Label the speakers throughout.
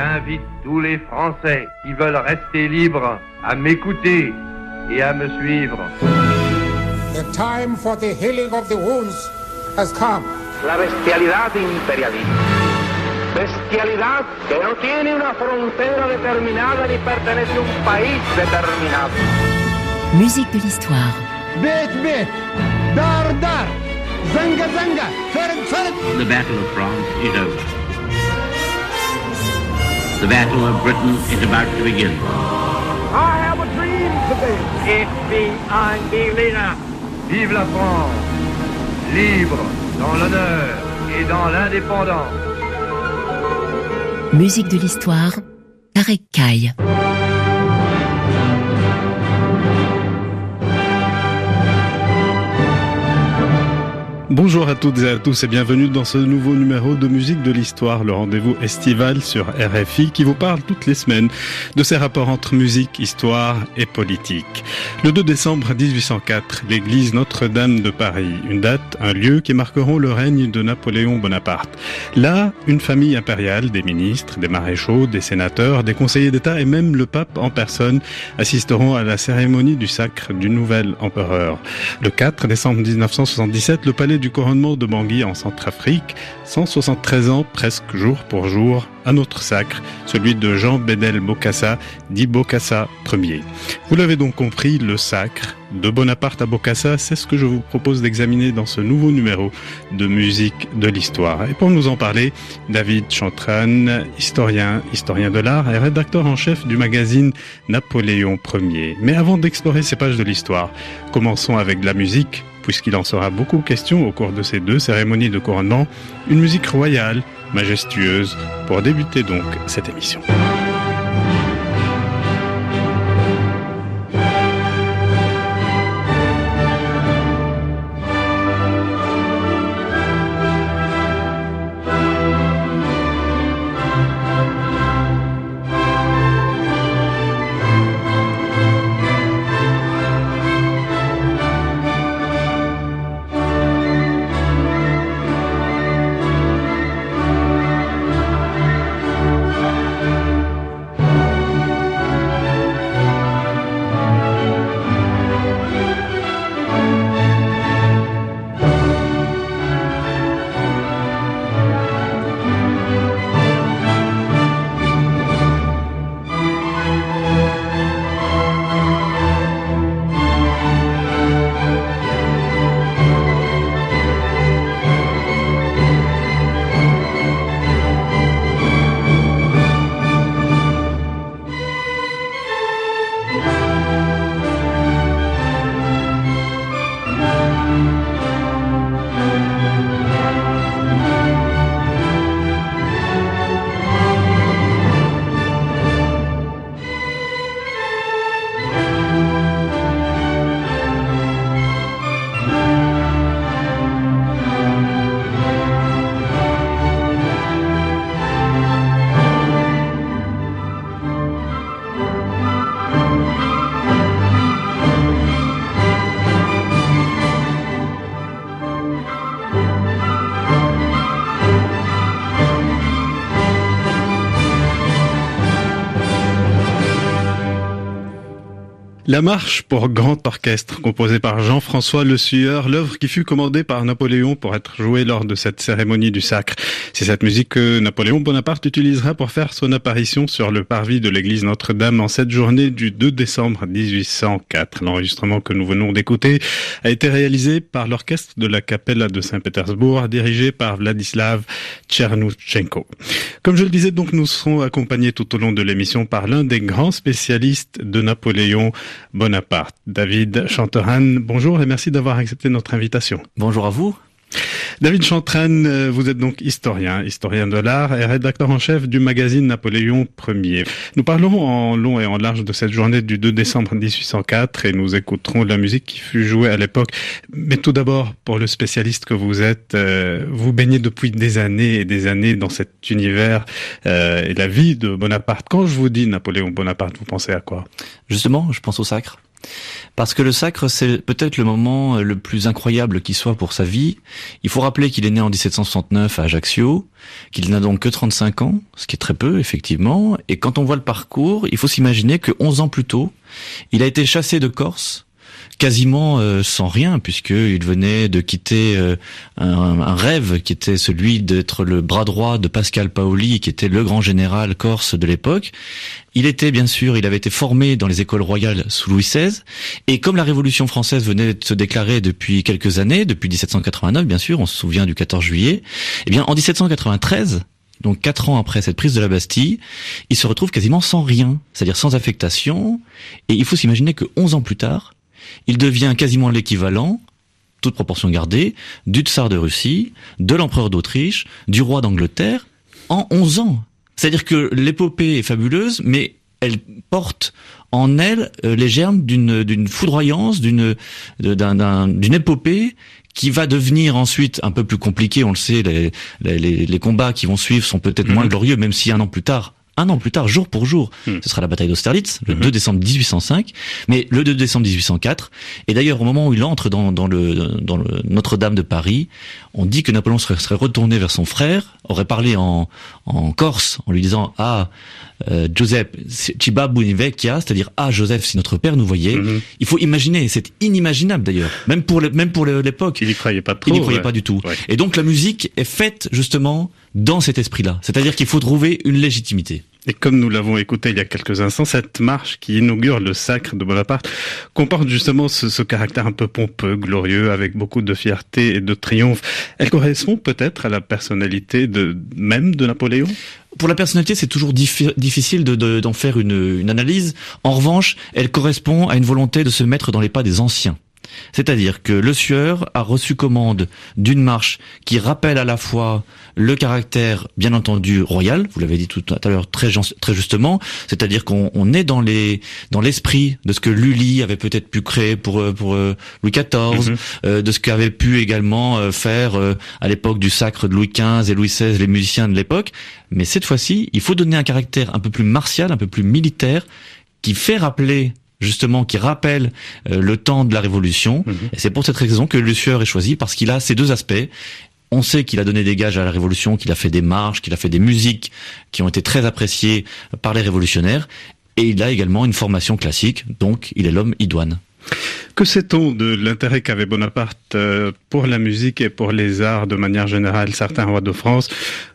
Speaker 1: J'invite tous les Français qui veulent rester libres à m'écouter et à me suivre.
Speaker 2: The time for the healing of the wounds has come.
Speaker 3: La bestialidad imperialista. Bestialidad que no tiene una frontera determinada ni pertenece a un país determinado.
Speaker 4: Musique de l'histoire.
Speaker 5: Bête, bête, dar, dar, zanga, zanga, fer, fer.
Speaker 6: The battle of France is over. The Battle of Britain is about to begin.
Speaker 3: I have a dream today. Ein Berliner.
Speaker 1: Vive la France, libre dans l'honneur et dans l'indépendance.
Speaker 4: Musique de l'histoire. Tarek Kaye.
Speaker 7: Bonjour à toutes et à tous et bienvenue dans ce nouveau numéro de Musique de l'Histoire, le rendez-vous estival sur RFI qui vous parle toutes les semaines de ces rapports entre musique, histoire et politique. Le 2 décembre 1804, l'église Notre-Dame de Paris, une date, un lieu qui marqueront le règne de Napoléon Bonaparte. Là, une famille impériale, des ministres, des maréchaux, des sénateurs, des conseillers d'État et même le pape en personne assisteront à la cérémonie du sacre du nouvel empereur. Le 4 décembre 1977, le palais du couronnement de Bangui en Centrafrique, 173 ans presque jour pour jour, un autre sacre, celui de Jean Bédel Bokassa, dit Bokassa Ier. Vous l'avez donc compris, le sacre de Bonaparte à Bokassa, c'est ce que je vous propose d'examiner dans ce nouveau numéro de musique de l'histoire. Et pour nous en parler, David Chantran, historien, historien de l'art et rédacteur en chef du magazine Napoléon Ier. Mais avant d'explorer ces pages de l'histoire, commençons avec la musique puisqu'il en sera beaucoup question au cours de ces deux cérémonies de couronnement, une musique royale, majestueuse, pour débuter donc cette émission. La marche pour grand orchestre, composée par Jean-François Le Sueur, l'œuvre qui fut commandée par Napoléon pour être jouée lors de cette cérémonie du sacre. C'est cette musique que Napoléon Bonaparte utilisera pour faire son apparition sur le parvis de l'église Notre-Dame en cette journée du 2 décembre 1804. L'enregistrement que nous venons d'écouter a été réalisé par l'orchestre de la Capella de Saint-Pétersbourg, dirigé par Vladislav Tchernoutchenko. Comme je le disais, donc, nous serons accompagnés tout au long de l'émission par l'un des grands spécialistes de Napoléon, Bonaparte. David Chanteran, bonjour et merci d'avoir accepté notre invitation.
Speaker 8: Bonjour à vous.
Speaker 7: David Chantran, euh, vous êtes donc historien, historien de l'art et rédacteur en chef du magazine Napoléon Ier. Nous parlerons en long et en large de cette journée du 2 décembre 1804 et nous écouterons la musique qui fut jouée à l'époque. Mais tout d'abord, pour le spécialiste que vous êtes, euh, vous baignez depuis des années et des années dans cet univers euh, et la vie de Bonaparte. Quand je vous dis Napoléon Bonaparte, vous pensez à quoi?
Speaker 8: Justement, je pense au sacre. Parce que le sacre, c'est peut-être le moment euh, le plus incroyable qui soit pour sa vie. Il faut rappeler qu'il est né en 1769 à Ajaccio, qu'il n'a donc que 35 ans, ce qui est très peu, effectivement. Et quand on voit le parcours, il faut s'imaginer que 11 ans plus tôt, il a été chassé de Corse quasiment euh, sans rien, puisqu'il venait de quitter euh, un, rêve qui était celui d'être le bras droit de Pascal Paoli, qui était le grand général corse de l'époque. Il était bien sûr, il avait été formé dans les écoles royales sous Louis XVI, et comme la Révolution française venait de se déclarer depuis quelques années, depuis 1789 bien sûr, on se souvient du 14 juillet, eh bien en 1793, donc quatre ans après cette prise de la Bastille, il se retrouve quasiment sans rien, c'est-à-dire sans affectation, et il faut s'imaginer que 11 ans plus tard, il devient quasiment l'équivalent, toute proportion gardée, du tsar de Russie, de l'empereur d'Autriche, du roi d'Angleterre, en 11 ans. C'est-à-dire que l'épopée est fabuleuse, mais elle porte en elle euh, les germes d'une d'une foudroyance, d'une d'une épopée qui va devenir ensuite un peu plus compliquée. On le sait, les, les, les combats qui vont suivre sont peut-être moins mhm. glorieux, même si un an plus tard, un an plus tard, jour pour jour, hmm. ce sera la bataille d'Austerlitz, le 2 hmm. décembre 1805, mais le 2 décembre 1804. Et d'ailleurs, au moment où il entre dans, dans le, dans le Notre-Dame de Paris, on dit que Napoléon serait, serait, retourné vers son frère, aurait parlé en, en Corse, en lui disant ah euh, Giuseppe Ciba Bunivecchia, c'est-à-dire ah Joseph, si notre père nous voyait. Hmm. Il faut imaginer, c'est inimaginable d'ailleurs, même pour même pour l'époque.
Speaker 7: Il n'y croyait pas trop.
Speaker 8: Il n'y croyait pas du tout. Et donc la musique est faite justement dans cet esprit-là. C'est-à-dire qu'il faut trouver une légitimité.
Speaker 7: Et comme nous l'avons écouté il y a quelques instants, cette marche qui inaugure le sacre de Bonaparte comporte justement ce, caractère un peu pompeux, glorieux, avec beaucoup de fierté et de triomphe. Elle correspond peut-être à la personnalité de même de Napoléon?
Speaker 8: Pour la personnalité, c'est toujours difficile d'en faire une, une analyse. En revanche, elle correspond à une volonté de se mettre dans les pas des anciens. C'est-à-dire que le sieur a reçu commande d'une marche qui rappelle à la fois le caractère, bien entendu, royal, vous l'avez dit tout à l'heure très, très justement, c'est-à-dire qu'on est dans les dans l'esprit de ce que Lully avait peut-être pu créer pour euh, pour euh, Louis XIV, mhm. euh, de ce qu'avaient pu également faire à l'époque du sacre de Louis XV et Louis XVI les musiciens de l'époque, mais cette fois-ci, il faut donner un caractère un peu plus martial, un peu plus militaire, qui fait rappeler justement qui rappelle euh, le temps de la Révolution. Mhm. Et c'est pour cette raison que le Sueur est choisi parce qu'il a ces deux aspects. On sait qu'il a donné des gages à la Révolution, qu'il a fait des marches, qu'il a fait des musiques qui ont été très appréciées par les révolutionnaires. Et il a également une formation classique, donc il est l'homme idoine.
Speaker 7: Que sait-on de l'intérêt qu'avait Bonaparte euh, pour la musique et pour les arts de manière générale? Certains rois de France,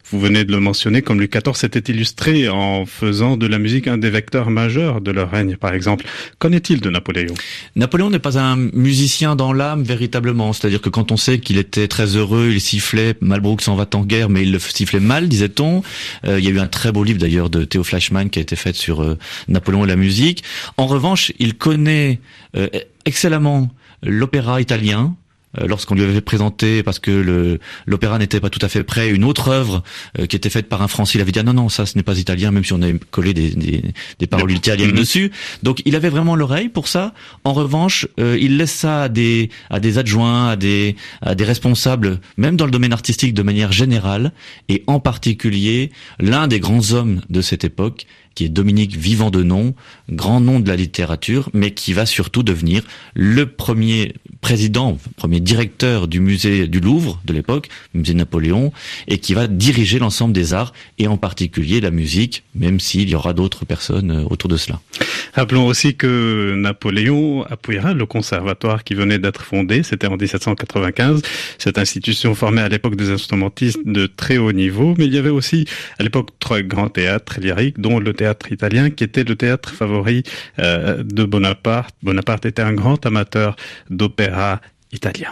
Speaker 7: vous venez de le mentionner, comme Louis XIV s'était illustré en faisant de la musique un des vecteurs majeurs de leur règne, par exemple. Qu'en est-il de Napoléon?
Speaker 8: Napoléon n'est pas un musicien dans l'âme véritablement, c'est-à-dire que quand on sait qu'il était très heureux, il sifflait, Malbrook s'en va en guerre, mais il le sifflait mal, disait-on. Euh, il y a eu un très beau livre d'ailleurs de Théo Flashman qui a été fait sur euh, Napoléon et la musique. En revanche, il connaît excellemment l'opéra italien, euh, lorsqu'on lui avait présenté, parce que l'opéra n'était pas tout à fait prêt, une autre œuvre euh, qui était faite par un Français, il avait dit ah non non ça ce n'est pas italien, même si on avait collé des, des, des paroles italiennes mhm. dessus. Donc il avait vraiment l'oreille pour ça. En revanche, euh, il laisse ça à des à des adjoints, à des à des responsables, même dans le domaine artistique de manière générale, et en particulier l'un des grands hommes de cette époque qui est Dominique Vivant de Nom, grand nom de la littérature, mais qui va surtout devenir le premier président, premier directeur du musée du Louvre de l'époque, musée Napoléon, et qui va diriger l'ensemble des arts, et en particulier la musique, même s'il y aura d'autres personnes euh, autour de cela.
Speaker 7: Rappelons aussi que Napoléon appuiera le conservatoire qui venait d'être fondé, c'était en 1795. Cette institution formait à l'époque des instrumentistes de très haut niveau, mais il y avait aussi à l'époque trois grands théâtres lyriques, dont le théâtre théâtre italien, qui était le théâtre favori euh, de Bonaparte. Bonaparte était un grand amateur d'opéra italien.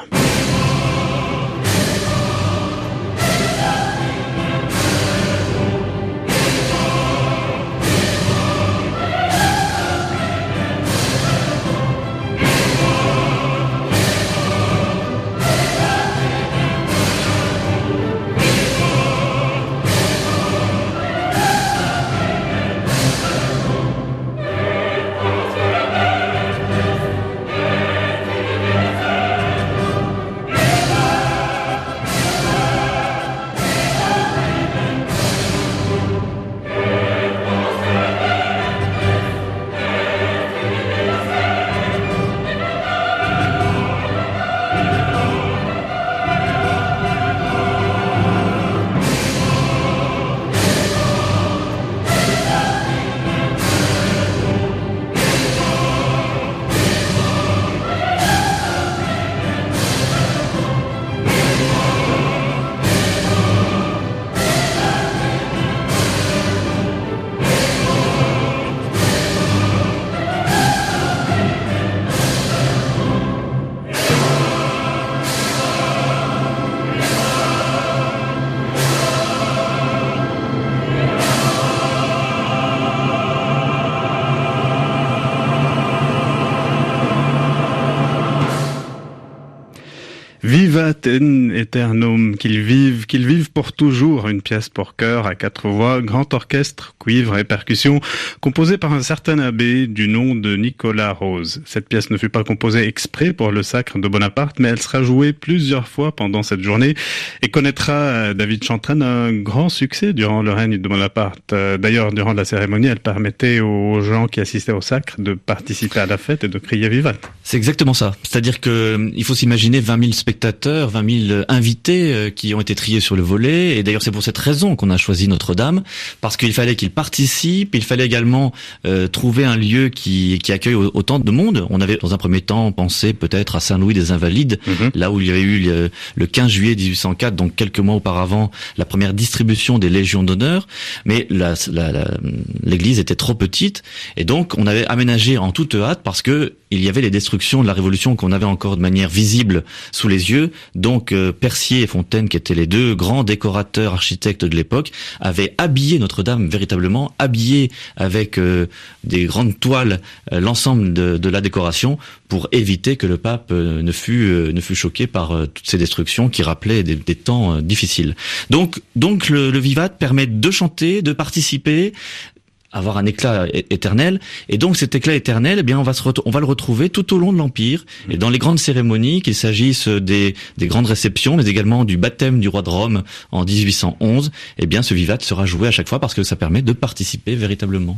Speaker 7: Vivat in aeternum, qu'ils vivent, qu'ils vivent pour toujours, une pièce pour chœur à quatre voix, grand orchestre, cuivre et percussions, composée par un certain abbé du nom de Nicolas Rose. Cette pièce ne fut pas composée exprès pour le sacre de Bonaparte, mais elle sera jouée plusieurs fois pendant cette journée et connaîtra, David Chantraine, un grand succès durant le règne de Bonaparte. D'ailleurs, durant la cérémonie, elle permettait aux gens qui assistaient au sacre de participer à la fête et de crier Vivat.
Speaker 8: C'est exactement ça. C'est-à-dire que il faut s'imaginer 20 000 spectateurs, 20 000 invités euh, qui ont été triés sur le volet. Et d'ailleurs, c'est pour cette raison qu'on a choisi Notre-Dame, parce qu'il fallait qu'ils participent. Il fallait également euh, trouver un lieu qui, qui accueille autant de monde. On avait, dans un premier temps, pensé peut-être à Saint-Louis des Invalides, mhm. là où il y avait eu le, 15 juillet 1804, donc quelques mois auparavant, la première distribution des Légions d'honneur. Mais l'église était trop petite, et donc on avait aménagé en toute hâte parce que il y avait les destructions de la Révolution qu'on avait encore de manière visible sous les yeux. Donc euh, Percier et Fontaine, qui étaient les deux grands décorateurs architectes de l'époque, avaient habillé Notre-Dame véritablement, habillé avec euh, des grandes toiles euh, l'ensemble de, la décoration pour éviter que le pape ne fût ne fût choqué par toutes ces destructions qui rappelaient des, temps difficiles. Donc donc le Vivat permet de chanter, de participer, avoir un éclat éternel. Et donc cet éclat éternel, eh bien, on va se on va le retrouver tout au long de l'empire et dans les grandes cérémonies, qu'il s'agisse des, des grandes réceptions, mais également du baptême du roi de Rome en 1811. Eh bien, ce vivat sera joué à chaque fois parce que ça permet de participer véritablement.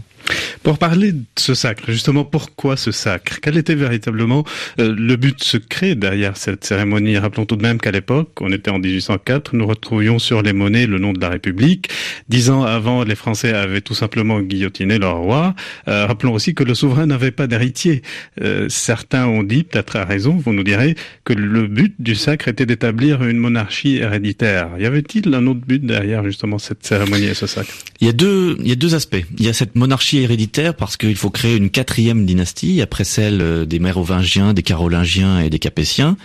Speaker 7: Pour parler de ce sacre, justement, pourquoi ce sacre? Quel était véritablement euh, le but secret derrière cette cérémonie? Rappelons tout de même qu'à l'époque, on était en 1804, nous retrouvions sur les monnaies le nom de la République. Dix ans avant, les Français avaient tout simplement guillotiné leur roi. Euh, rappelons aussi que le souverain n'avait pas d'héritier. Euh, certains ont dit, peut-être à raison, vous nous direz, que le but du sacre était d'établir une monarchie héréditaire. Y avait-il un autre but derrière justement cette cérémonie et ce sacre?
Speaker 8: Il y a deux, il y a deux aspects. Il y a cette monarchie héréditaire parce qu'il faut créer une quatrième dynastie après celle euh, des Mérovingiens, des Carolingiens et des Capétiens.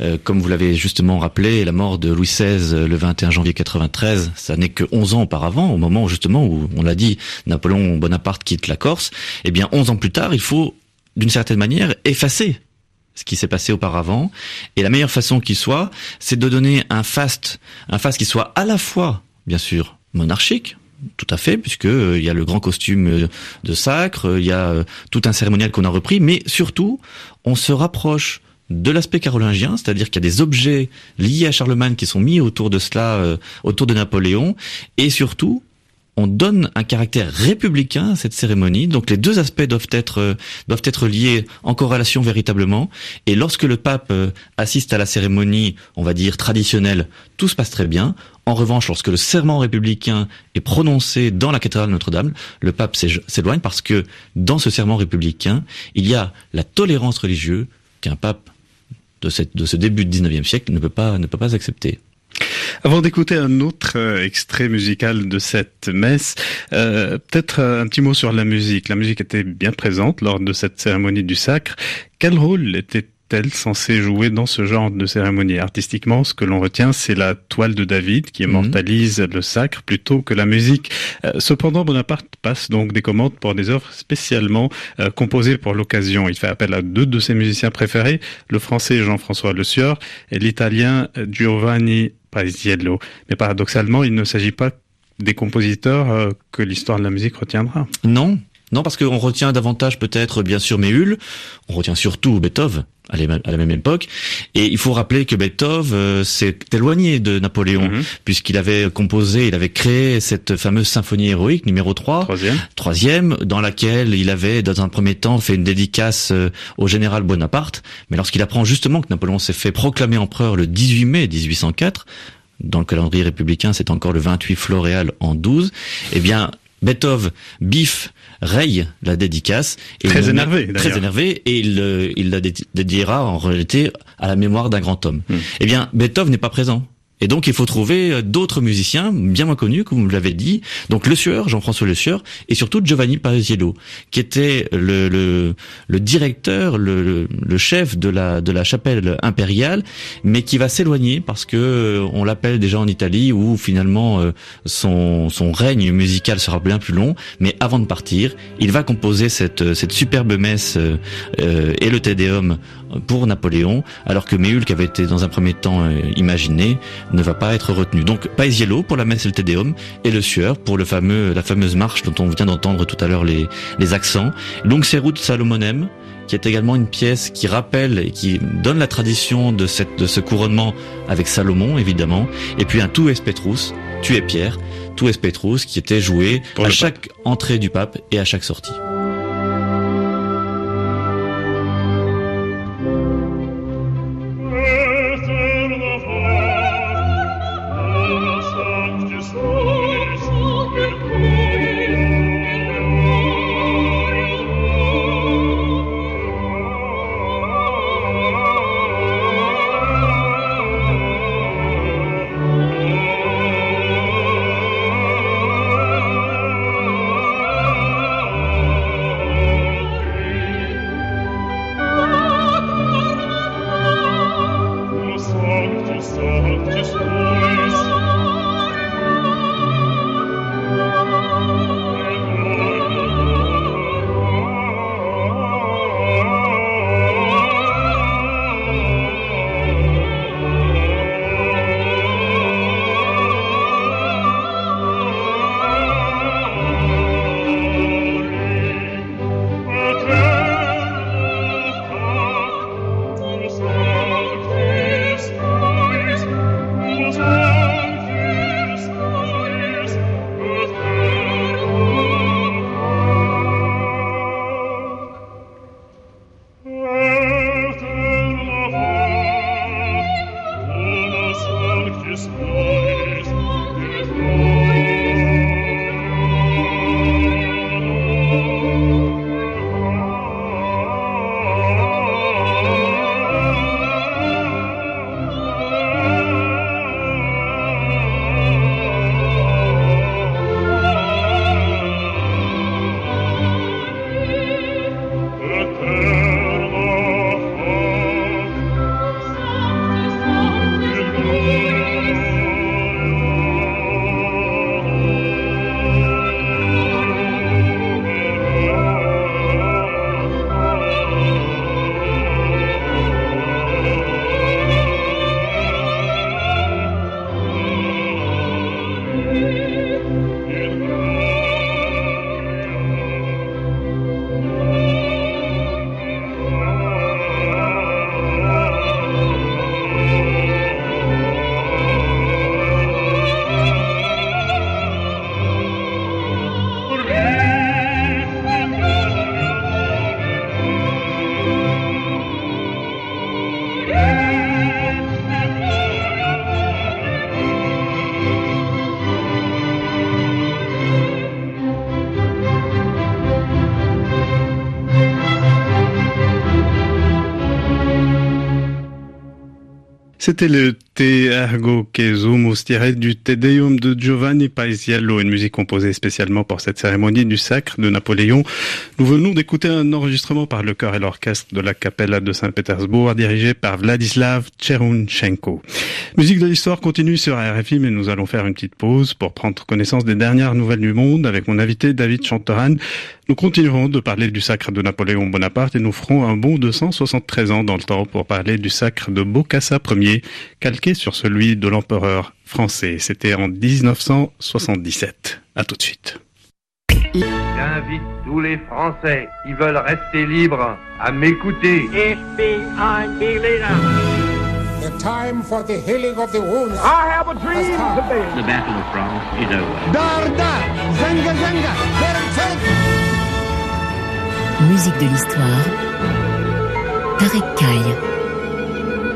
Speaker 8: Euh, comme vous l'avez justement rappelé, la mort de Louis XVI euh, le 21 janvier 93, ça n'est que 11 ans auparavant, au moment justement où, on l'a dit, Napoléon Bonaparte quitte la Corse. Eh bien, 11 ans plus tard, il faut d'une certaine manière effacer ce qui s'est passé auparavant. Et la meilleure façon qui soit, c'est de donner un faste, un faste qui soit à la fois, bien sûr, monarchique, tout à fait, puisque euh, il y a le grand costume euh, de sacre, euh, il y a tout un cérémonial qu'on a repris, mais surtout, on se rapproche de l'aspect carolingien, c'est-à-dire qu'il y a des objets liés à Charlemagne qui sont mis autour de cela, autour de Napoléon, et surtout, on donne un caractère républicain à cette cérémonie. Donc les deux aspects doivent être doivent être liés en corrélation véritablement. Et lorsque le pape assiste à la cérémonie, on va dire traditionnelle, tout se passe très bien. En revanche, lorsque le serment républicain est prononcé dans la cathédrale Notre-Dame, le pape s'éloigne parce que dans ce serment républicain, il y a la tolérance religieuse qu'un pape de, ce début du 19e siècle ne peut pas, ne peut pas accepter.
Speaker 7: Avant d'écouter un autre euh, extrait musical de cette messe, euh, peut-être un petit mot sur la musique. La musique était bien présente lors de cette cérémonie du sacre. Quel rôle était elle censée jouer dans ce genre de cérémonie? Artistiquement, ce que l'on retient, c'est la toile de David qui mhm. immortalise le sacre plutôt que la musique. cependant, Bonaparte passe donc des commandes pour des œuvres spécialement composées pour l'occasion. Il fait appel à deux de ses musiciens préférés, le français Jean-François Le Sieur et l'italien Giovanni Paisiello. Mais paradoxalement, il ne s'agit pas des compositeurs euh, que l'histoire de la musique retiendra.
Speaker 8: Non, non, parce qu'on retient davantage peut-être bien sûr Méhul, on retient surtout Beethoven à la même époque. Et il faut rappeler que Beethoven euh, s'est éloigné de Napoléon, mhm. puisqu'il avait composé, il avait créé cette fameuse symphonie héroïque numéro 3,
Speaker 7: troisième.
Speaker 8: troisième, dans laquelle il avait, dans un premier temps, fait une dédicace euh, au général Bonaparte. Mais lorsqu'il apprend justement que Napoléon s'est fait proclamer empereur le 18 mai 1804, dans le calendrier républicain, c'est encore le 28 Floréal en 12, eh bien, Beethoven bif raye la dédicace.
Speaker 7: Et très énervé,
Speaker 8: Très énervé, et il, il la dédiera en réalité à la mémoire d'un grand homme. Hmm. Eh bien, Beethoven n'est pas présent. Et donc il faut trouver euh, d'autres musiciens bien moins connus, comme vous l'avez dit. Donc Le Sueur, Jean-François Le Sueur, et surtout Giovanni Paisiello, qui était le, le, le directeur, le, le, chef de la, de la chapelle impériale, mais qui va s'éloigner parce que euh, on l'appelle déjà en Italie, où finalement euh, son, son règne musical sera bien plus long. Mais avant de partir, il va composer cette, cette superbe messe euh, et le Tédéum pour Napoléon, alors que Méhul, qui avait été dans un premier temps imaginé, ne va pas être retenu. Donc Paisiello pour la messe et le Tédéum et le Sueur pour le fameux la fameuse marche dont on vient d'entendre tout à l'heure les les accents. Donc c'est route Salomonem qui est également une pièce qui rappelle et qui donne la tradition de cette de ce couronnement avec Salomon évidemment et puis un tout es Petrus, tu es Pierre, tout es Petrus qui était joué à chaque entrée du pape et à chaque sortie.
Speaker 7: C'était le Te Ergo Quesumus tiré du Te Deum de Giovanni Paisiello, une musique composée spécialement pour cette cérémonie du sacre de Napoléon. Nous venons d'écouter un enregistrement par le chœur et l'orchestre de la Capella de Saint-Pétersbourg, dirigé par Vladislav Cherunchenko. Musique de l'histoire continue sur RFI, mais nous allons faire une petite pause pour prendre connaissance des dernières nouvelles du monde avec mon invité David Chanteran. Nous continuerons de parler du sacre de Napoléon Bonaparte et nous ferons un bond de 173 ans dans le temps pour parler du sacre de Bokassa Ier, calqué sur celui de l'empereur français. C'était en 1977. À tout de suite.
Speaker 1: J'invite tous les Français qui veulent rester libres à m'écouter.
Speaker 2: The time for the healing of the wounds.
Speaker 3: I have a dream today.
Speaker 6: The Battle of France is over.
Speaker 5: Dar dar, zanga zanga,
Speaker 4: Musique de l'histoire. Tarek Kaye.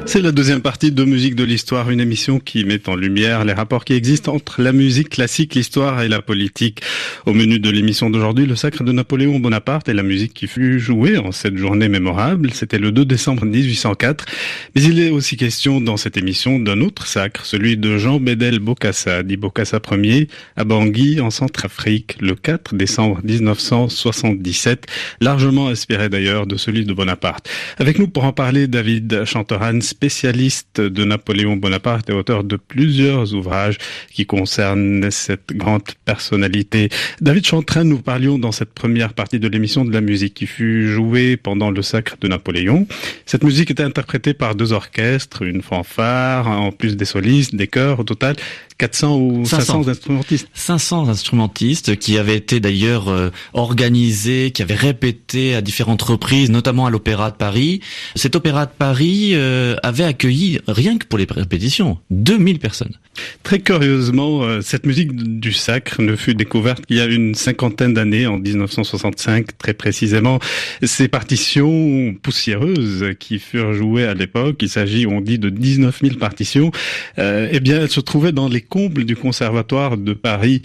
Speaker 7: C'est la deuxième partie de Musique de l'Histoire, une émission qui met en lumière les rapports qui existent entre la musique classique, l'histoire et la politique. Au menu de l'émission d'aujourd'hui, le sacre de Napoléon Bonaparte et la musique qui fut jouée en cette journée mémorable. C'était le 2 décembre 1804. Mais il est aussi question dans cette émission d'un autre sacre, celui de Jean Bédel Bokassa, dit Bokassa Ier, à Bangui, en Centrafrique, le 4 décembre 1977, largement inspiré d'ailleurs de celui de Bonaparte. Avec nous pour en parler, David Chanteran, spécialiste de Napoléon Bonaparte et auteur de plusieurs ouvrages qui concernent cette grande personnalité. David Chantrain, nous parlions dans cette première partie de l'émission de la musique qui fut jouée pendant le sacre de Napoléon. Cette musique était interprétée par deux orchestres, une fanfare, en plus des solistes, des chœurs, au total 400 ou 500, instrumentistes.
Speaker 8: 500 instrumentistes qui avaient été d'ailleurs euh, organisés, qui avaient répété à différentes reprises, notamment à l'Opéra de Paris. Cet Opéra de Paris euh, avait accueilli, rien que pour les répétitions, 2000 personnes.
Speaker 7: Très curieusement, euh, cette musique du sacre ne fut découverte qu'il y a une cinquantaine d'années, en 1965 très précisément. Ces partitions poussiéreuses qui furent jouées à l'époque, il s'agit, on dit, de 19 000 partitions, eh bien, elles se trouvaient dans les comble du Conservatoire de Paris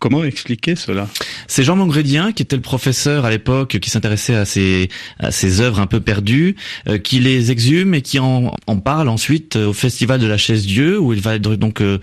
Speaker 7: Comment expliquer cela?
Speaker 8: C'est Jean Mongrédien qui était le professeur à l'époque qui s'intéressait à ces à ces œuvres un peu perdues, euh, qui les exhume et qui en, en parle ensuite euh, au festival de la chaise Dieu où il va donc euh,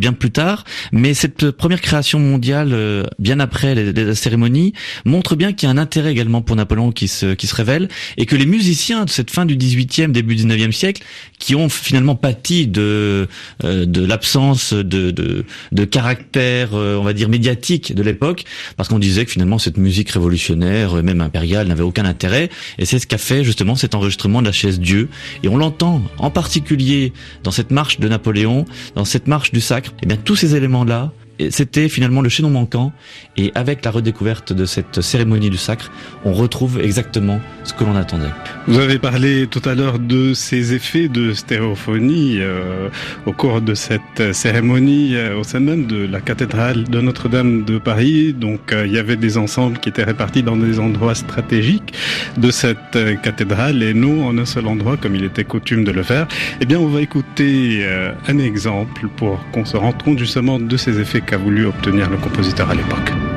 Speaker 8: bien plus tard. Mais cette première création mondiale, bien après la cérémonie, montre bien qu'il y a un intérêt également pour Napoléon qui se qui se révèle et que les musiciens de cette fin du 18e début du 19e siècle, qui ont finalement pâti de de l'absence de, de de caractère, on va dire médiatique de l'époque, parce qu'on disait que finalement cette musique révolutionnaire, euh, même impériale, n'avait aucun intérêt. Et c'est ce qu'a fait justement cet enregistrement de la chaise Dieu. Et on l'entend en particulier dans cette marche de Napoléon, dans cette marche du sacre. Et bien tous ces éléments-là c'était finalement le chaînon manquant. Et avec la redécouverte de cette cérémonie du sacre, on retrouve exactement ce que l'on attendait.
Speaker 7: Vous avez parlé tout à l'heure de ces effets de stéréophonie euh, au cours de cette cérémonie euh, au sein même de la cathédrale de Notre-Dame de Paris. Donc euh, il y avait des ensembles qui étaient répartis dans des endroits stratégiques de cette cathédrale et nous en un seul endroit comme il était coutume de le faire. Eh bien on va écouter un exemple pour qu'on se rende compte justement de ces effets qu'a voulu obtenir le compositeur à l'époque.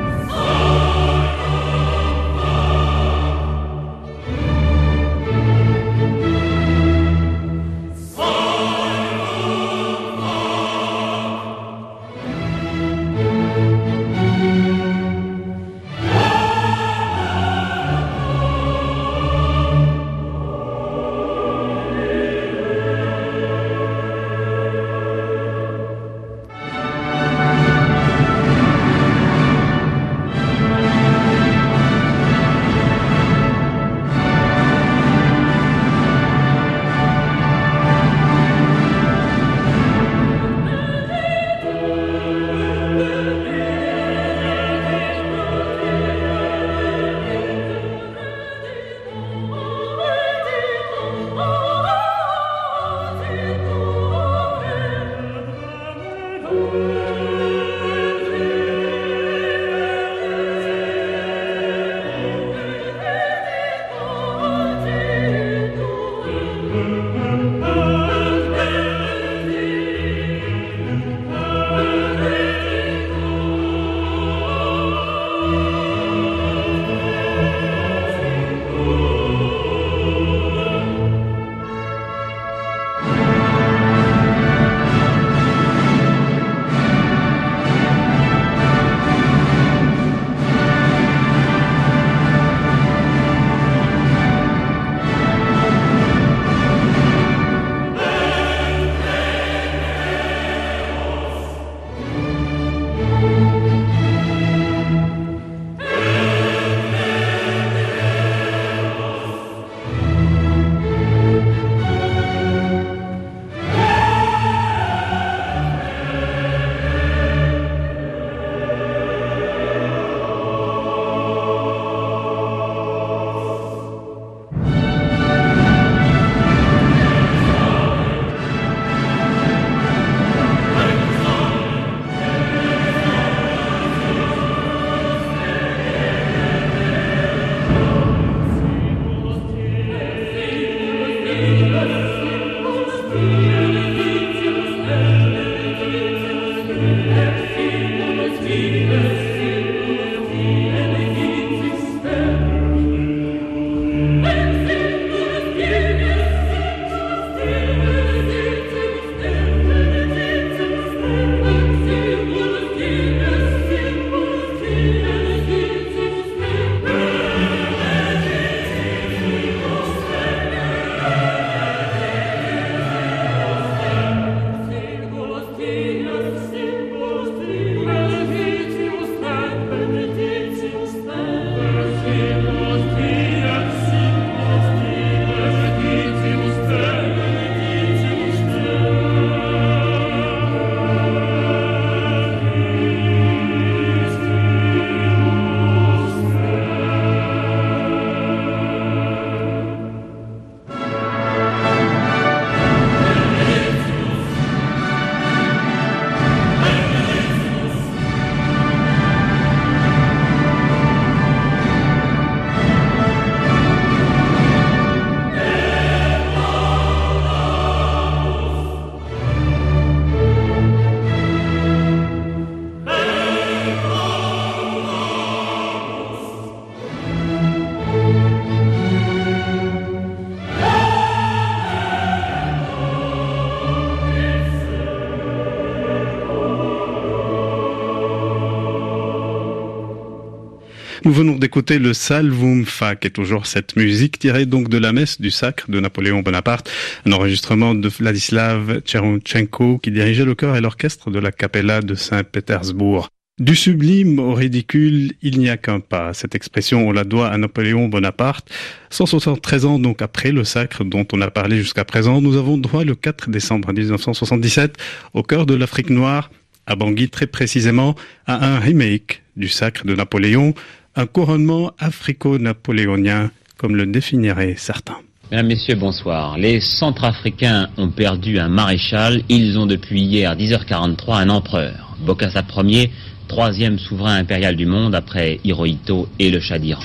Speaker 7: Nous venons d'écouter le Salvum Fac et toujours cette musique tirée donc de la messe du sacre de Napoléon Bonaparte, un enregistrement de Vladislav Tcheronchenko qui dirigeait le chœur et l'orchestre de la Capella de Saint-Pétersbourg. Du sublime au ridicule, il n'y a qu'un pas. Cette expression, on la doit à Napoléon Bonaparte. 173 ans donc après le sacre dont on a parlé jusqu'à présent, nous avons droit le 4 décembre 1977, au cœur de l'Afrique noire, à Bangui très précisément, à un remake du sacre de Napoléon, un couronnement africo-napoléonien, comme le définiraient certains.
Speaker 9: Mesdames, Messieurs, bonsoir. Les Centrafricains ont perdu un maréchal. Ils ont depuis hier 10h43 un empereur. Bokassa Ier troisième souverain impérial du monde après Hirohito et le Shah d'Iran.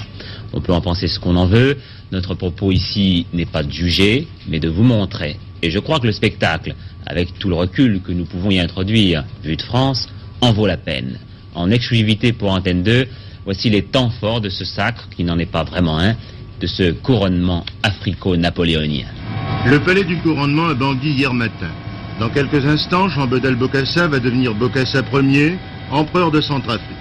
Speaker 9: On peut en penser ce qu'on en veut. Notre propos ici n'est pas de juger, mais de vous montrer. Et je crois que le spectacle, avec tout le recul que nous pouvons y introduire, vu de France, en vaut la peine. En exclusivité pour Antenne 2, voici les temps forts de ce sacre, qui n'en est pas vraiment un, de ce couronnement africo-napoléonien.
Speaker 10: Le palais du couronnement a Bangui hier matin. Dans quelques instants, Jean Bedel Bokassa va devenir Bokassa Ier, empereur de Centrafrique.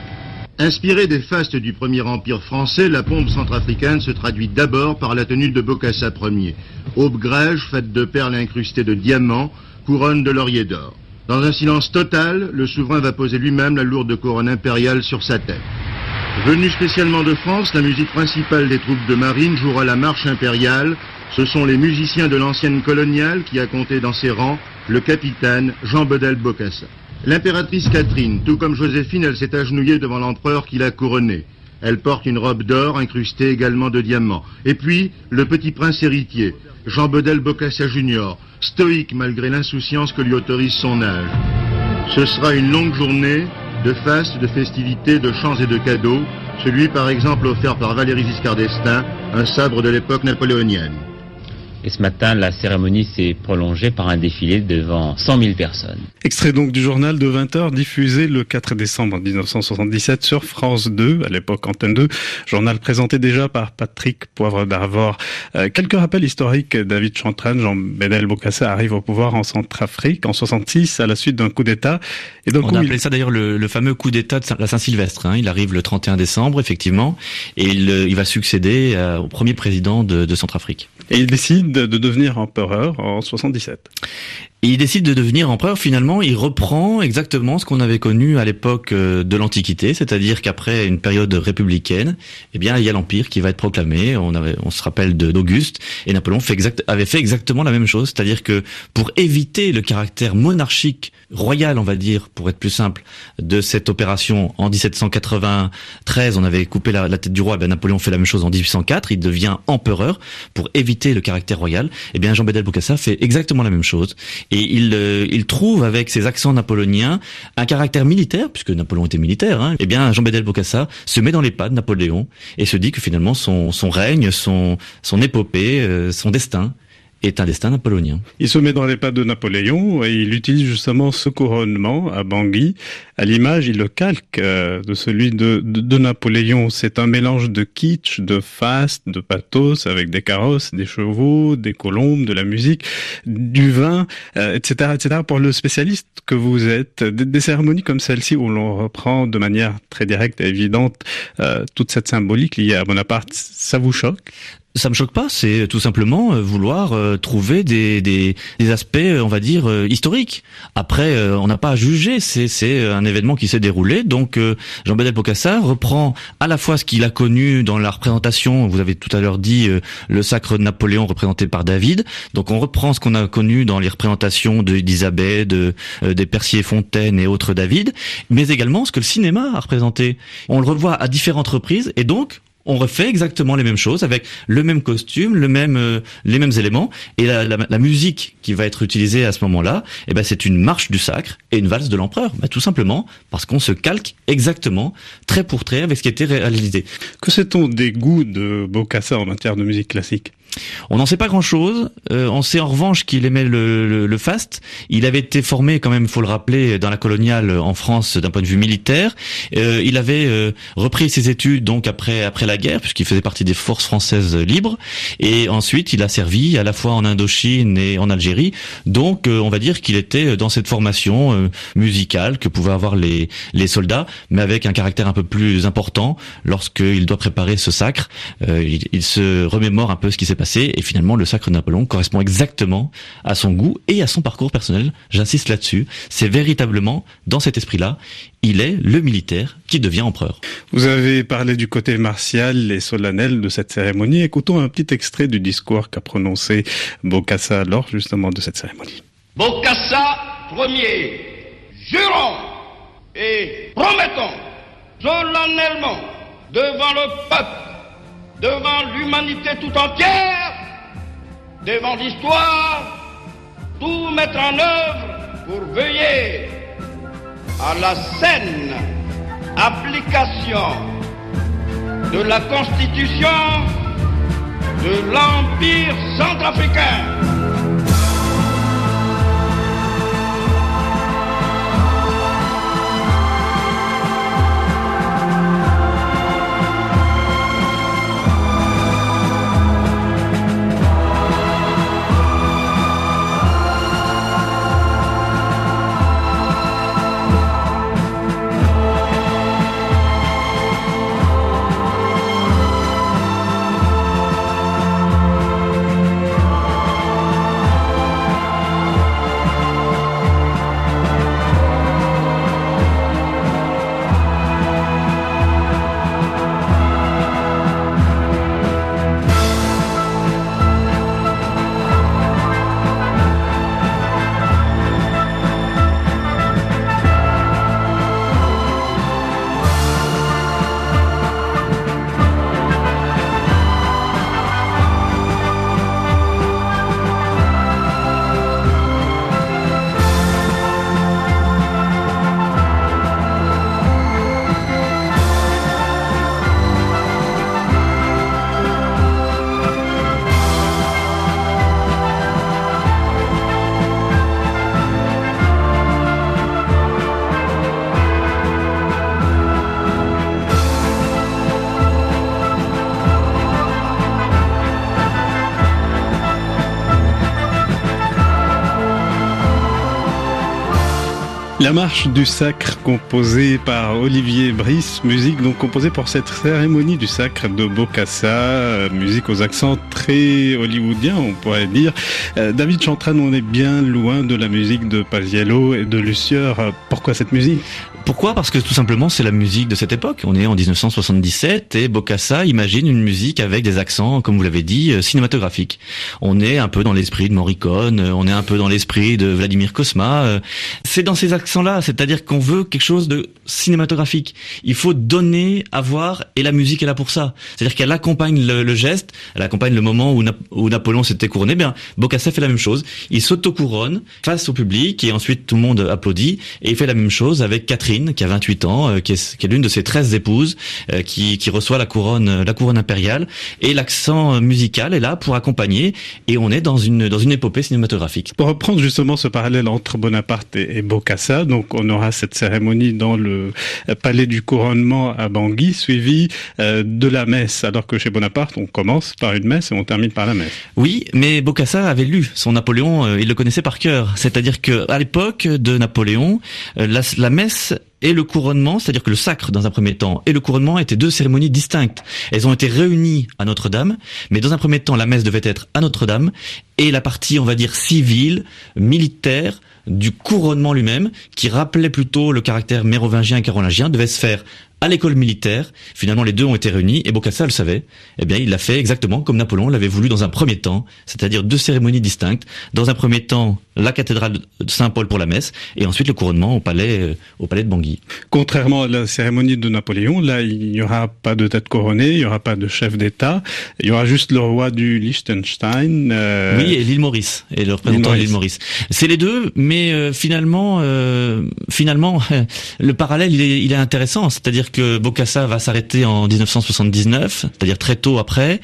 Speaker 10: Inspiré des fastes du premier empire français, la pompe centrafricaine se traduit d'abord par la tenue de Bokassa Ier, aube grège faite de perles incrustées de diamants, couronne de laurier d'or. Dans un silence total, le souverain va poser lui-même la lourde couronne impériale sur sa tête. Venu spécialement de France, la musique principale des troupes de marine jouera la marche impériale. Ce sont les musiciens de l'ancienne coloniale qui a compté dans ses rangs le capitaine Jean Bedel Bokassa. L'impératrice Catherine, tout comme Joséphine, elle s'est agenouillée devant l'empereur qui l'a couronnée. Elle porte une robe d'or incrustée également de diamants. Et puis, le petit prince héritier, Jean Bedel Bokassa Junior, stoïque malgré l'insouciance que lui autorise son âge. Ce sera une longue journée de fastes, de festivités, de chants et de cadeaux, celui par exemple offert par Valéry Giscard d'Estaing, un sabre de l'époque napoléonienne.
Speaker 9: Et ce matin, la cérémonie s'est prolongée par un défilé devant 100 000 personnes.
Speaker 7: Extrait donc du journal de 20h diffusé le 4 décembre 1977 sur France 2, à l'époque Antenne 2, journal présenté déjà par Patrick Poivre d'Arvor. Euh, quelques rappels historiques, David Chantran, Jean Bedel Bokassa arrive au pouvoir en Centrafrique en 66 à la suite d'un coup d'État.
Speaker 8: Et donc, On a appelé ça d'ailleurs le, fameux coup d'État de la Saint-Sylvestre. Hein. Il arrive le 31 décembre, effectivement, et il, euh, il va succéder euh, au premier président de, de Centrafrique.
Speaker 7: Et il décide de devenir empereur en 77.
Speaker 8: Il décide de devenir empereur. Finalement, il reprend exactement ce qu'on avait connu à l'époque euh, de l'Antiquité, c'est-à-dire qu'après une période républicaine, eh bien, il y a l'empire qui va être proclamé. On, se rappelle d'Auguste et Napoléon avait fait exactement la même chose, c'est-à-dire que pour éviter le caractère monarchique, royal, on va dire, pour être plus simple, de cette opération en 1793, on avait coupé la, tête du roi. Eh bien, Napoléon fait la même chose en 1804. Il devient empereur pour éviter le caractère royal. Eh bien, Jean Bedel Bokassa fait exactement la même chose il, euh, il trouve avec ses accents napoléoniens un caractère militaire, puisque Napoléon était militaire. Hein, eh bien, Jean Bedel Bokassa se met dans les pas de Napoléon et se dit que finalement son, son règne, son, son épopée, euh, son destin est un destin napoléonien.
Speaker 7: Il se met dans les pas de Napoléon et il utilise justement ce couronnement à Bangui. À l'image, il le calque euh, de celui de, de, Napoléon. C'est un mélange de kitsch, de faste, de pathos avec des carrosses, des chevaux, des colombes, de la musique, du vin, etc., euh, etc. Pour le spécialiste que vous êtes, des, cérémonies comme celle-ci où l'on reprend de manière très directe et évidente euh, toute cette symbolique liée à Bonaparte, ça vous choque?
Speaker 8: Ça me choque pas, c'est tout simplement euh, vouloir euh, trouver des, des, des, aspects, euh, on va dire, historiques. Après, on n'a pas à juger, c'est, c'est un événement qui s'est déroulé. Donc, Jean-Bedel Bocassa reprend à la fois ce qu'il a connu dans la représentation, vous avez tout à l'heure dit le sacre de Napoléon représenté par David. Donc, on reprend ce qu'on a connu dans les représentations d'Isabelle, de, des Percier Fontaine et autres David, mais également ce que le cinéma a représenté. On le revoit à différentes reprises et donc on refait exactement les mêmes choses avec le même costume, le même, euh, les mêmes éléments. Et la, musique qui va être utilisée à ce moment-là, eh ben c'est une marche du sacre et une valse de l'empereur, bah, tout simplement parce qu'on se calque exactement trait pour trait avec ce qui était réalisé.
Speaker 7: Que sait-on des goûts de Bocassa en matière de musique classique?
Speaker 8: On n'en sait pas grand-chose. Euh, on sait en revanche qu'il aimait le, le, faste. Il avait été formé, quand même, faut le rappeler, dans la coloniale en France d'un point de vue militaire. Euh, il avait euh, repris ses études donc après après la guerre, puisqu'il faisait partie des forces françaises libres. Et ensuite, il a servi à la fois en Indochine et en Algérie. Donc, on va dire qu'il était dans cette formation musicale que pouvaient avoir les les soldats, mais avec un caractère un peu plus important lorsqu'il doit préparer ce sacre. il, il se remémore un peu ce qui s'est passé et finalement le sacre de Napoléon correspond exactement à son goût et à son parcours personnel. J'insiste là-dessus. C'est véritablement dans cet esprit-là, il est le militaire qui devient empereur.
Speaker 7: Vous avez parlé du côté martial et solennel de cette cérémonie. Écoutons un petit extrait du discours qu'a prononcé Bokassa lors justement de cette cérémonie.
Speaker 3: Bokassa premier, jurons et promettons solennellement devant le peuple devant l'humanité tout entière, devant l'histoire, tout mettre en œuvre pour veiller à la saine application de la Constitution de l'Empire centrafricain.
Speaker 7: La marche du sacre composée par Olivier Brice, musique donc composée pour cette cérémonie du sacre de Bokassa, euh, musique aux accents très hollywoodiens on pourrait dire. Euh, David Chantran, on est bien loin de la musique de Paziello et de Lucieur. Pourquoi cette musique?
Speaker 8: Pourquoi? Parce que tout simplement c'est la musique de cette époque. On est en 1977 et Bokassa imagine une musique avec des accents, comme vous l'avez dit, euh, cinématographiques. On est un peu dans l'esprit de Morricone, euh, on est un peu dans l'esprit de Vladimir Kosma. Euh, c'est dans ces accents-là, c'est-à-dire qu'on veut quelque chose de cinématographique. Il faut donner à voir et la musique est là pour ça. C'est-à-dire qu'elle accompagne le, geste, elle accompagne le moment où, Napoléon s'était couronné. Bien, Bokassa fait la même chose. Il s'auto-couronne face au public et ensuite tout le monde applaudit et il fait la même chose avec Catherine qui a 28 ans, euh, qui est, qui est l'une de ses 13 épouses, euh, qui, qui reçoit la couronne, la couronne impériale. Et l'accent musical est là pour accompagner. Et on est dans une dans une épopée cinématographique.
Speaker 7: Pour reprendre justement ce parallèle entre Bonaparte et, et Bokassa, donc on aura cette cérémonie dans le palais du couronnement à Bangui, suivie euh, de la messe. Alors que chez Bonaparte, on commence par une messe et on termine par la messe.
Speaker 8: Oui, mais Bokassa avait lu son Napoléon, il le connaissait par cœur. C'est-à-dire que à l'époque de Napoléon, la, la messe et le couronnement, c'est-à-dire que le sacre dans un premier temps et le couronnement étaient deux cérémonies distinctes. Elles ont été réunies à Notre-Dame, mais dans un premier temps la messe devait être à Notre-Dame et la partie, on va dire, civile, militaire du couronnement lui-même, qui rappelait plutôt le caractère mérovingien et carolingien, devait se faire à l'école militaire. Finalement, les deux ont été réunis et Bokassa le savait. Eh bien, il l'a fait exactement comme Napoléon l'avait voulu dans un premier temps, c'est-à-dire deux cérémonies distinctes. Dans un premier temps, la cathédrale de Saint-Paul pour la messe et ensuite le couronnement au palais, euh, au palais de Bangui.
Speaker 7: Contrairement à la cérémonie de Napoléon, là, il n'y aura pas de tête couronnée, il n'y aura pas de chef d'État, il y aura juste le roi du Liechtenstein.
Speaker 8: Euh, oui, et l'île Maurice, et le représentant de l'île Maurice. C'est les deux, mais euh, finalement, finalement, le parallèle il est, il est intéressant, c'est-à-dire que Bokassa va s'arrêter en 1979, c'est-à-dire très tôt après.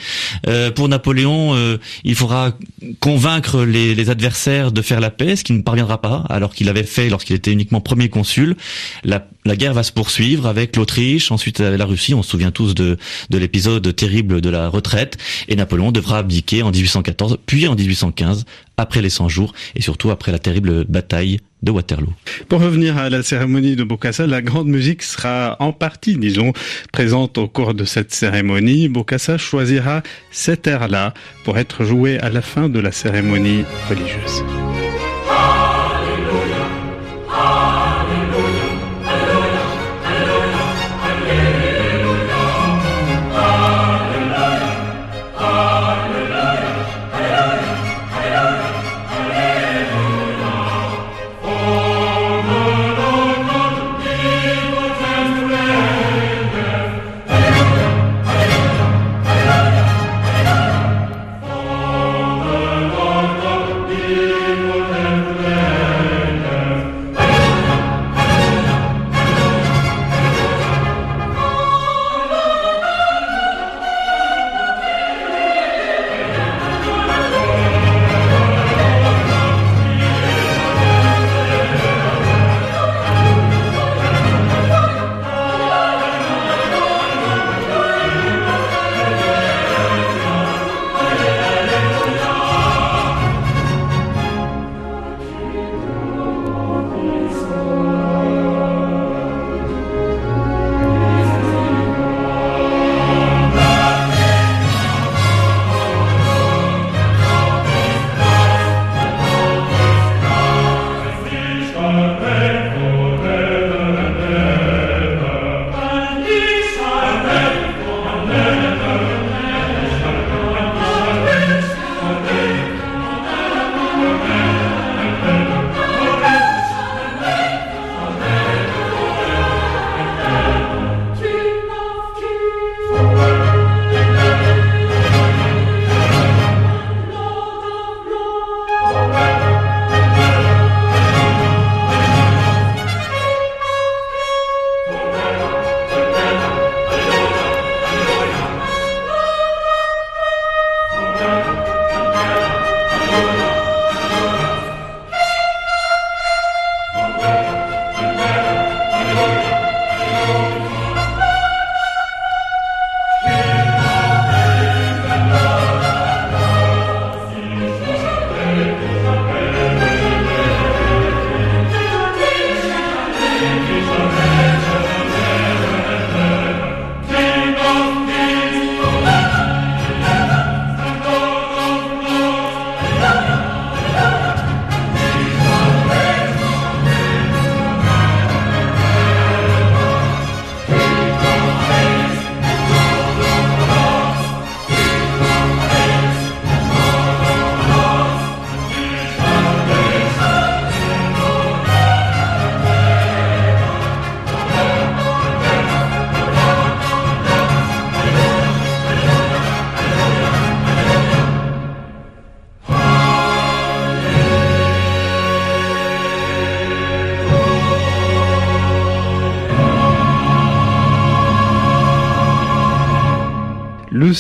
Speaker 8: Euh, pour Napoléon, euh, il faudra convaincre les, adversaires de faire la paix, ce qui ne parviendra pas, alors qu'il avait fait lorsqu'il était uniquement premier consul. La, guerre va se poursuivre avec l'Autriche, ensuite la Russie. On se souvient tous de, de l'épisode terrible de la retraite. Et Napoléon devra abdiquer en 1814, puis en 1815, après les 100 jours, et surtout après la terrible bataille de Waterloo.
Speaker 7: Pour revenir à la cérémonie de Bokassa, la grande musique sera en partie, disons, présente au cours de cette cérémonie. Bokassa choisira cet air-là pour être joué à la fin de la cérémonie religieuse.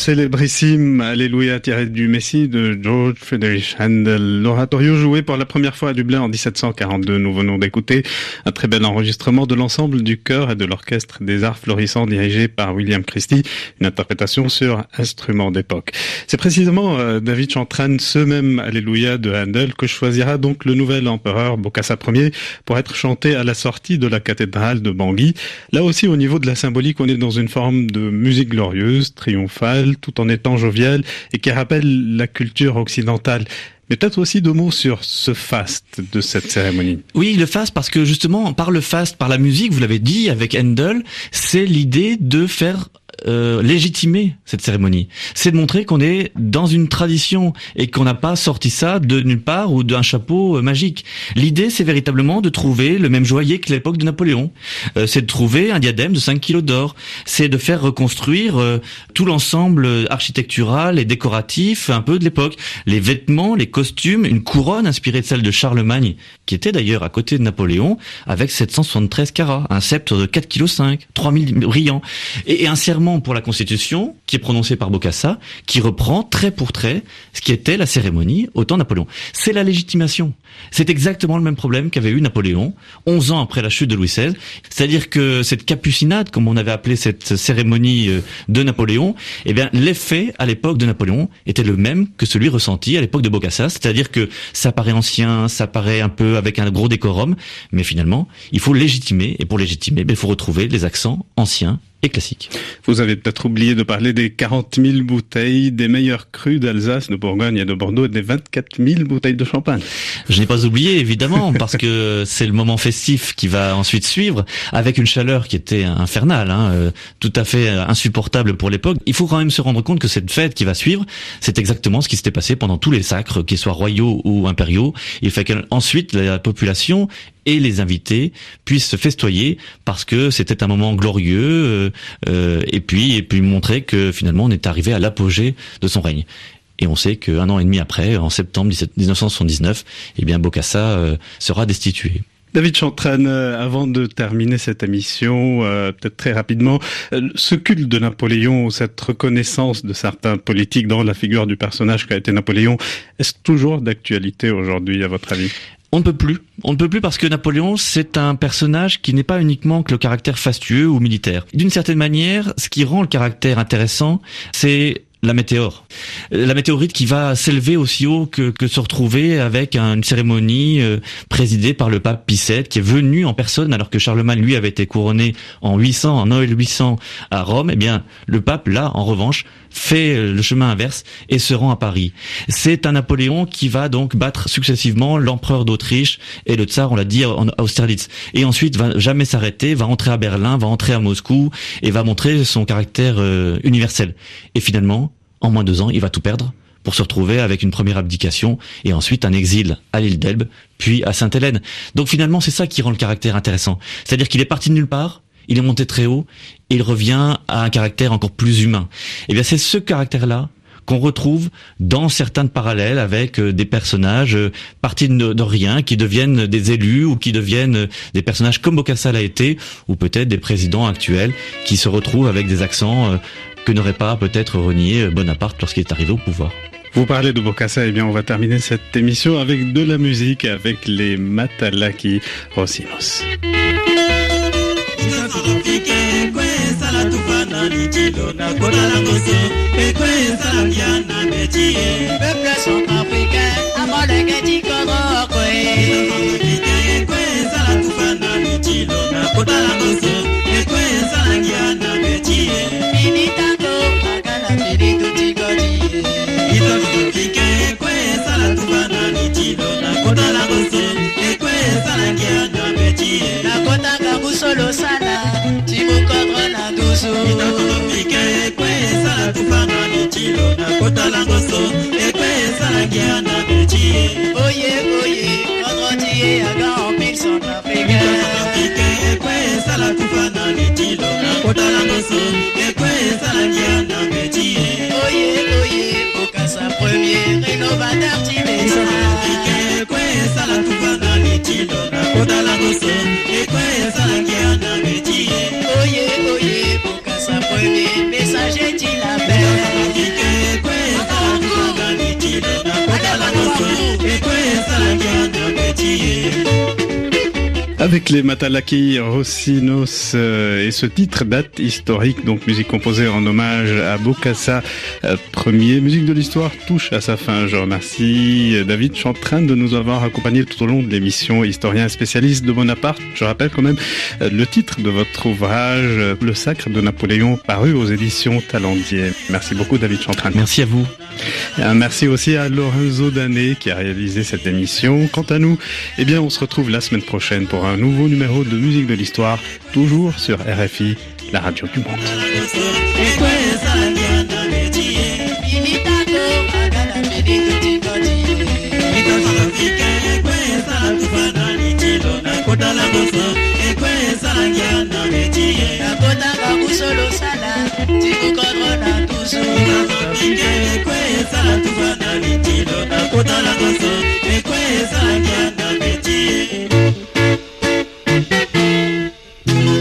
Speaker 7: Célébrissime Alléluia tiré du Messie de George Friedrich Handel. L'oratorio joué pour la première fois à Dublin en 1742. Nous venons d'écouter un très bel enregistrement de l'ensemble du chœur et de l'orchestre des arts florissants dirigé par William Christie, une interprétation sur instrument d'époque. C'est précisément euh, David Chantran, ce même Alléluia de Handel, que choisira donc le nouvel empereur Bokassa Ier pour être chanté à la sortie de la cathédrale de Bangui. Là aussi, au niveau de la symbolique, on est dans une forme de musique glorieuse, triomphale, tout en étant jovial et qui rappelle la culture occidentale. Mais peut-être aussi deux mots sur ce faste de cette cérémonie.
Speaker 8: Oui, le faste, parce que justement, par le faste, par la musique, vous l'avez dit avec Handel, c'est l'idée de faire euh, légitimer cette cérémonie. C'est de montrer qu'on est dans une tradition et qu'on n'a pas sorti ça de nulle part ou d'un chapeau euh, magique. L'idée, c'est véritablement de trouver le même joaillier que l'époque de Napoléon. Euh, c'est de trouver un diadème de 5 kilos d'or. C'est de faire reconstruire tout l'ensemble architectural et décoratif un peu de l'époque. Les vêtements, les costumes, une couronne inspirée de celle de Charlemagne, qui était d'ailleurs à côté de Napoléon, avec 773 carats, un sceptre de 4 kg 5, 3000 brillants, et, et un serment pour la Constitution, qui est prononcé par Bokassa, qui reprend trait pour trait ce qui était la cérémonie au temps Napoléon. C'est la légitimation. C'est exactement le même problème qu'avait eu Napoléon, 11 ans après la chute de Louis XVI. C'est-à-dire que cette capucinade, comme on avait appelé cette cérémonie euh, de Napoléon, eh bien, l'effet à l'époque de Napoléon était le même que celui ressenti à l'époque de Bokassa. C'est-à-dire que ça paraît ancien, ça paraît un peu avec un gros décorum, mais finalement, il faut légitimer, et pour légitimer, ben, il faut retrouver les accents anciens et classique.
Speaker 7: Vous avez peut-être oublié de parler des 40 000 bouteilles des meilleurs crus d'Alsace, de Bourgogne et de Bordeaux et des 24 000 bouteilles de champagne.
Speaker 8: Je n'ai pas oublié, évidemment, parce que c'est le moment festif qui va ensuite suivre, avec une chaleur qui était infernale, hein, euh, tout à fait insupportable pour l'époque. Il faut quand même se rendre compte que cette fête qui va suivre, c'est exactement ce qui s'était passé pendant tous les sacres, qu'ils soient royaux ou impériaux. Il fait qu'ensuite la population et les invités puissent se festoyer parce que c'était un moment glorieux euh, euh, et puis et puis montrer que finalement on est arrivé à l'apogée de son règne. Et on sait qu'un an et demi après, en septembre 1979, eh bien Bokassa euh, sera destitué.
Speaker 7: David Chantran, avant de terminer cette émission, peut-être très rapidement, ce culte de Napoléon, cette reconnaissance de certains politiques dans la figure du personnage qu'a été Napoléon, est-ce toujours d'actualité aujourd'hui, à votre avis?
Speaker 8: On ne peut plus. On ne peut plus parce que Napoléon, c'est un personnage qui n'est pas uniquement que le caractère fastueux ou militaire. D'une certaine manière, ce qui rend le caractère intéressant, c'est la météore. La météorite qui va s'élever aussi haut que, que se retrouver avec une cérémonie euh, présidée par le pape Pie qui est venu en personne alors que Charlemagne lui avait été couronné en 800 en Noël 800 à Rome. Eh bien, le pape là, en revanche, fait le chemin inverse et se rend à Paris. C'est un Napoléon qui va donc battre successivement l'empereur d'Autriche et le tsar, on l'a dit, en Austerlitz. Et ensuite va jamais s'arrêter, va entrer à Berlin, va entrer à Moscou et va montrer son caractère euh, universel. Et finalement, en moins de deux ans, il va tout perdre pour se retrouver avec une première abdication et ensuite un exil à l'île d'Elbe, puis à Sainte-Hélène. Donc finalement, c'est ça qui rend le caractère intéressant. C'est-à-dire qu'il est parti de nulle part, il est monté très haut, et il revient à un caractère encore plus humain. Et eh bien c'est ce caractère-là qu'on retrouve dans certains parallèles avec euh, des personnages euh, partis de, rien, qui deviennent des élus ou qui deviennent euh, des personnages comme Bocassa l'a été, ou peut-être des présidents actuels qui se retrouvent avec des accents que n'aurait pas peut-être renié Bonaparte lorsqu'il est arrivé au pouvoir.
Speaker 7: Vous parlez de Bocassa, eh bien on va terminer cette émission avec de la musique, avec les Matalaki Rosinos.
Speaker 11: Ichilo na kolala esalango so ekpe esalaki yo na belgie oye oye vendredi eyaka en pile centrafrique ekpe esala kufa na litilo otalango so ekpe esalaki yo na belgie oye oye okasa premier rénovateur timesa ekpe esala kufa na litilo otalango so
Speaker 7: Avec les Matalaki Rossinos euh, et ce titre date historique, donc musique composée en hommage à Bokassa euh, premier Musique de l'Histoire touche à sa fin. Je remercie David Chantrain de nous avoir accompagnés tout au long de l'émission, historien spécialiste de Bonaparte. Je rappelle quand même euh, le titre de votre ouvrage, euh, Le Sacre de Napoléon, paru aux éditions Talendier. Merci beaucoup David Chantrain.
Speaker 8: Merci à vous.
Speaker 7: Merci aussi à Lorenzo Danet qui a réalisé cette émission. Quant à nous, eh bien, on se retrouve la semaine prochaine pour un nouveau numéro de Musique de l'Histoire, toujours sur RFI,
Speaker 11: la radio du monde.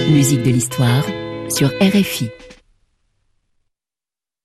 Speaker 4: Musique de l'histoire sur RFI.